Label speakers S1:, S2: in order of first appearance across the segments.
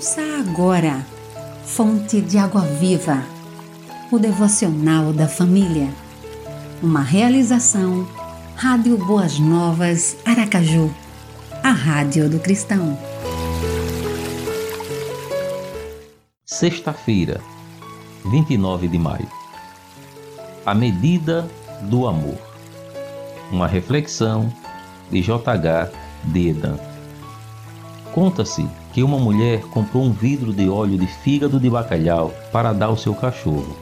S1: Ouça agora, Fonte de Água Viva, o devocional da família. Uma realização, Rádio Boas Novas, Aracaju, a Rádio do Cristão.
S2: Sexta-feira, 29 de maio. A medida do amor. Uma reflexão de J.H. Dedan. Conta-se que uma mulher comprou um vidro de óleo de fígado de bacalhau para dar ao seu cachorro.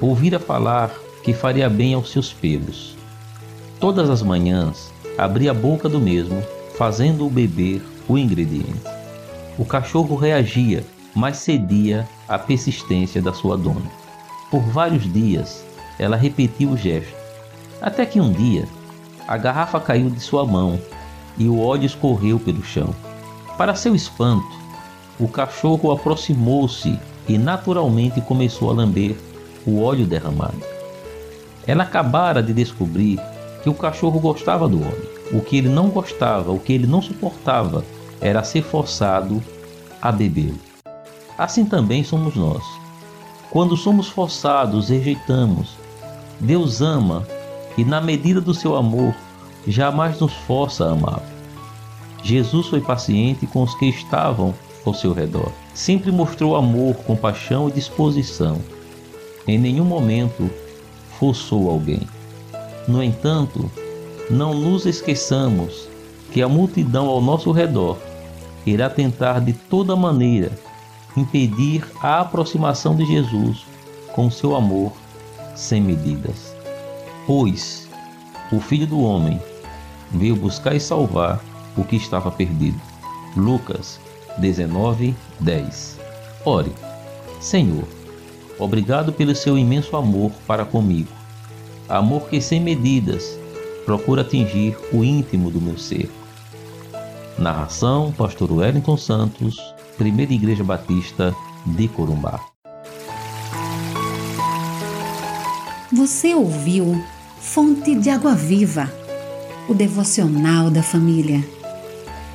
S2: Ouvira falar que faria bem aos seus pelos. Todas as manhãs abria a boca do mesmo, fazendo-o beber o ingrediente. O cachorro reagia, mas cedia à persistência da sua dona. Por vários dias, ela repetiu o gesto, até que um dia a garrafa caiu de sua mão e o óleo escorreu pelo chão. Para seu espanto, o cachorro aproximou-se e naturalmente começou a lamber o óleo derramado. Ela acabara de descobrir que o cachorro gostava do óleo. O que ele não gostava, o que ele não suportava, era ser forçado a bebê-lo. Assim também somos nós. Quando somos forçados, rejeitamos. Deus ama e, na medida do seu amor, jamais nos força a amá-lo. Jesus foi paciente com os que estavam ao seu redor. Sempre mostrou amor, compaixão e disposição. Em nenhum momento forçou alguém. No entanto, não nos esqueçamos que a multidão ao nosso redor irá tentar de toda maneira impedir a aproximação de Jesus com seu amor sem medidas. Pois o Filho do Homem veio buscar e salvar o que estava perdido. Lucas 19, 10. Ore, Senhor, obrigado pelo seu imenso amor para comigo. Amor que sem medidas procura atingir o íntimo do meu ser. Narração: Pastor Wellington Santos, Primeira Igreja Batista de Corumbá.
S1: Você ouviu Fonte de Água Viva, o devocional da família.